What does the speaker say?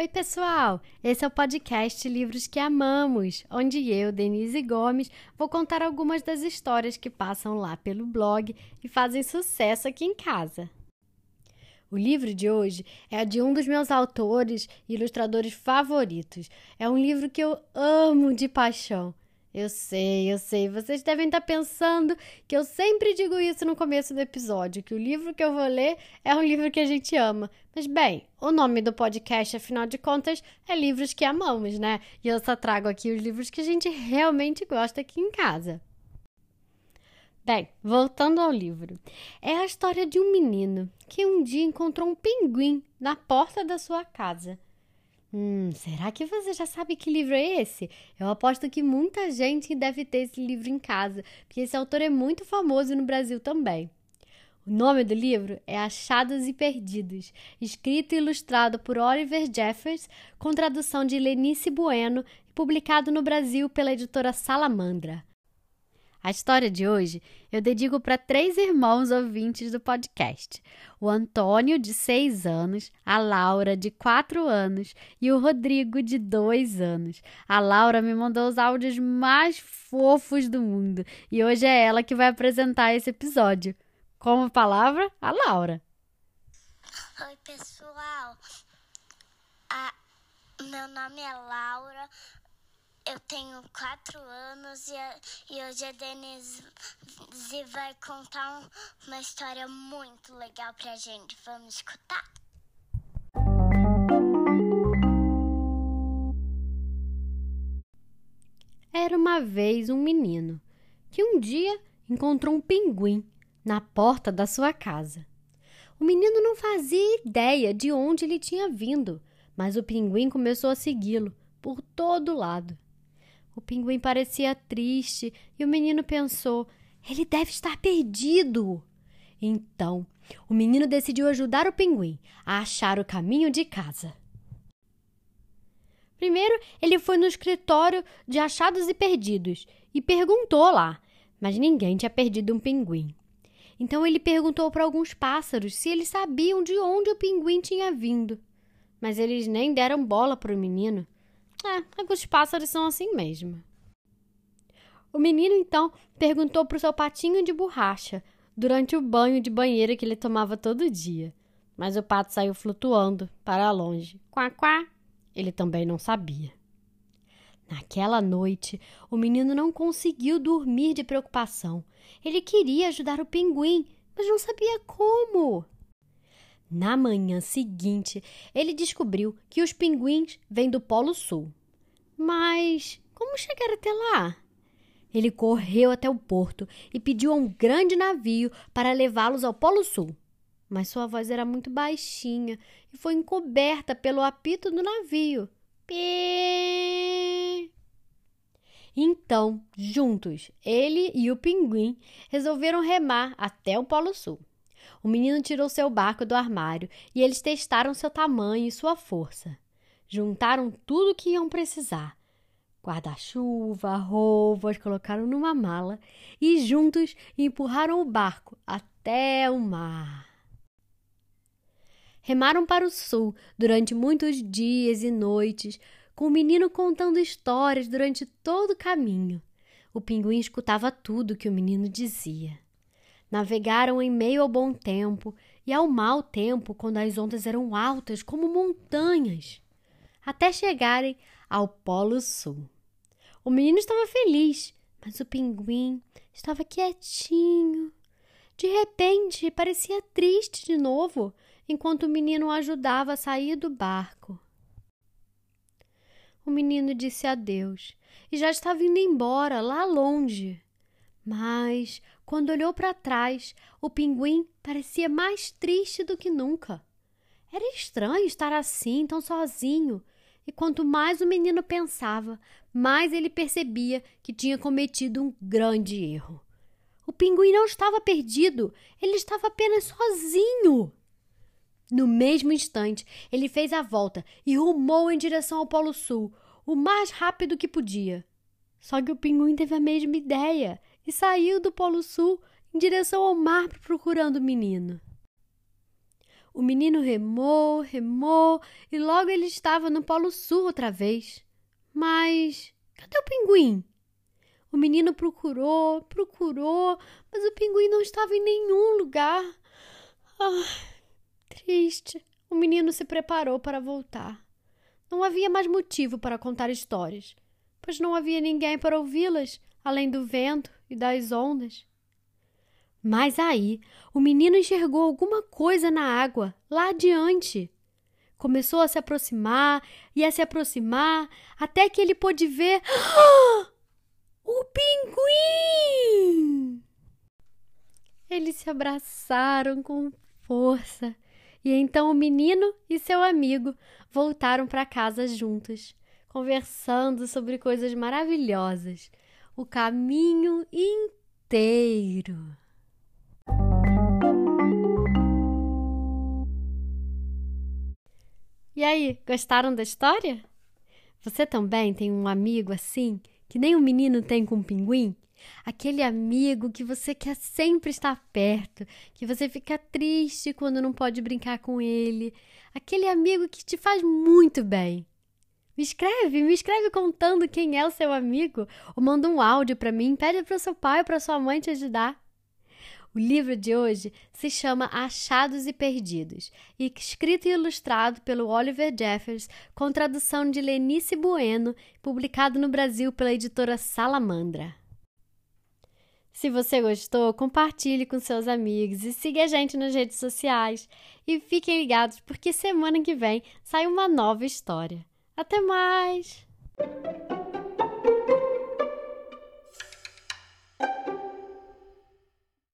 Oi, pessoal! Esse é o podcast Livros que Amamos, onde eu, Denise Gomes, vou contar algumas das histórias que passam lá pelo blog e fazem sucesso aqui em casa. O livro de hoje é de um dos meus autores e ilustradores favoritos. É um livro que eu amo de paixão. Eu sei, eu sei. Vocês devem estar pensando que eu sempre digo isso no começo do episódio, que o livro que eu vou ler é um livro que a gente ama. Mas bem, o nome do podcast, afinal de contas, é Livros que Amamos, né? E eu só trago aqui os livros que a gente realmente gosta aqui em casa. Bem, voltando ao livro. É a história de um menino que um dia encontrou um pinguim na porta da sua casa. Hum, será que você já sabe que livro é esse? Eu aposto que muita gente deve ter esse livro em casa, porque esse autor é muito famoso no Brasil também. O nome do livro é Achados e Perdidos, escrito e ilustrado por Oliver Jeffers, com tradução de Lenice Bueno e publicado no Brasil pela editora Salamandra. A história de hoje eu dedico para três irmãos ouvintes do podcast: o Antônio, de seis anos, a Laura, de quatro anos e o Rodrigo, de dois anos. A Laura me mandou os áudios mais fofos do mundo e hoje é ela que vai apresentar esse episódio. Como palavra, a Laura. Oi, pessoal. A... Meu nome é Laura. Eu tenho quatro anos e, a, e hoje a Denise vai contar um, uma história muito legal pra gente. Vamos escutar? Era uma vez um menino que um dia encontrou um pinguim na porta da sua casa. O menino não fazia ideia de onde ele tinha vindo, mas o pinguim começou a segui-lo por todo lado. O pinguim parecia triste e o menino pensou: ele deve estar perdido. Então, o menino decidiu ajudar o pinguim a achar o caminho de casa. Primeiro, ele foi no escritório de achados e perdidos e perguntou lá, mas ninguém tinha perdido um pinguim. Então ele perguntou para alguns pássaros se eles sabiam de onde o pinguim tinha vindo. Mas eles nem deram bola para o menino. É, alguns pássaros são assim mesmo. O menino então perguntou para o seu patinho de borracha durante o banho de banheira que ele tomava todo dia. Mas o pato saiu flutuando para longe. Quá, quá. Ele também não sabia. Naquela noite, o menino não conseguiu dormir de preocupação. Ele queria ajudar o pinguim, mas não sabia como. Na manhã seguinte, ele descobriu que os pinguins vêm do Polo Sul. Mas como chegar até lá? Ele correu até o porto e pediu a um grande navio para levá-los ao Polo Sul. Mas sua voz era muito baixinha e foi encoberta pelo apito do navio. Então, juntos, ele e o pinguim resolveram remar até o Polo Sul. O menino tirou seu barco do armário e eles testaram seu tamanho e sua força. Juntaram tudo o que iam precisar: guarda-chuva, roupas, colocaram numa mala e juntos empurraram o barco até o mar. Remaram para o sul durante muitos dias e noites, com o menino contando histórias durante todo o caminho. O pinguim escutava tudo que o menino dizia. Navegaram em meio ao bom tempo e ao mau tempo, quando as ondas eram altas como montanhas, até chegarem ao Polo Sul. O menino estava feliz, mas o pinguim estava quietinho. De repente, parecia triste de novo, enquanto o menino o ajudava a sair do barco. O menino disse adeus e já estava indo embora, lá longe. Mas, quando olhou para trás, o pinguim parecia mais triste do que nunca. Era estranho estar assim, tão sozinho, e quanto mais o menino pensava, mais ele percebia que tinha cometido um grande erro. O pinguim não estava perdido, ele estava apenas sozinho. No mesmo instante, ele fez a volta e rumou em direção ao Polo Sul, o mais rápido que podia. Só que o pinguim teve a mesma ideia e saiu do Polo Sul em direção ao mar procurando o menino. O menino remou, remou e logo ele estava no Polo Sul outra vez. Mas cadê o pinguim? O menino procurou, procurou, mas o pinguim não estava em nenhum lugar. Ah, triste. O menino se preparou para voltar. Não havia mais motivo para contar histórias, pois não havia ninguém para ouvi-las, além do vento e das ondas. Mas aí o menino enxergou alguma coisa na água, lá adiante. Começou a se aproximar e a se aproximar até que ele pôde ver. O pinguim! Eles se abraçaram com força e então o menino e seu amigo voltaram para casa juntos, conversando sobre coisas maravilhosas o caminho inteiro. E aí, gostaram da história? Você também tem um amigo assim, que nem um menino tem com um pinguim? Aquele amigo que você quer sempre estar perto, que você fica triste quando não pode brincar com ele. Aquele amigo que te faz muito bem. Me escreve, me escreve contando quem é o seu amigo, ou manda um áudio para mim, pede para o seu pai ou para sua mãe te ajudar. O livro de hoje se chama Achados e Perdidos, e escrito e ilustrado pelo Oliver Jeffers, com tradução de Lenice Bueno, publicado no Brasil pela editora Salamandra. Se você gostou, compartilhe com seus amigos e siga a gente nas redes sociais. E fiquem ligados porque semana que vem sai uma nova história. Até mais!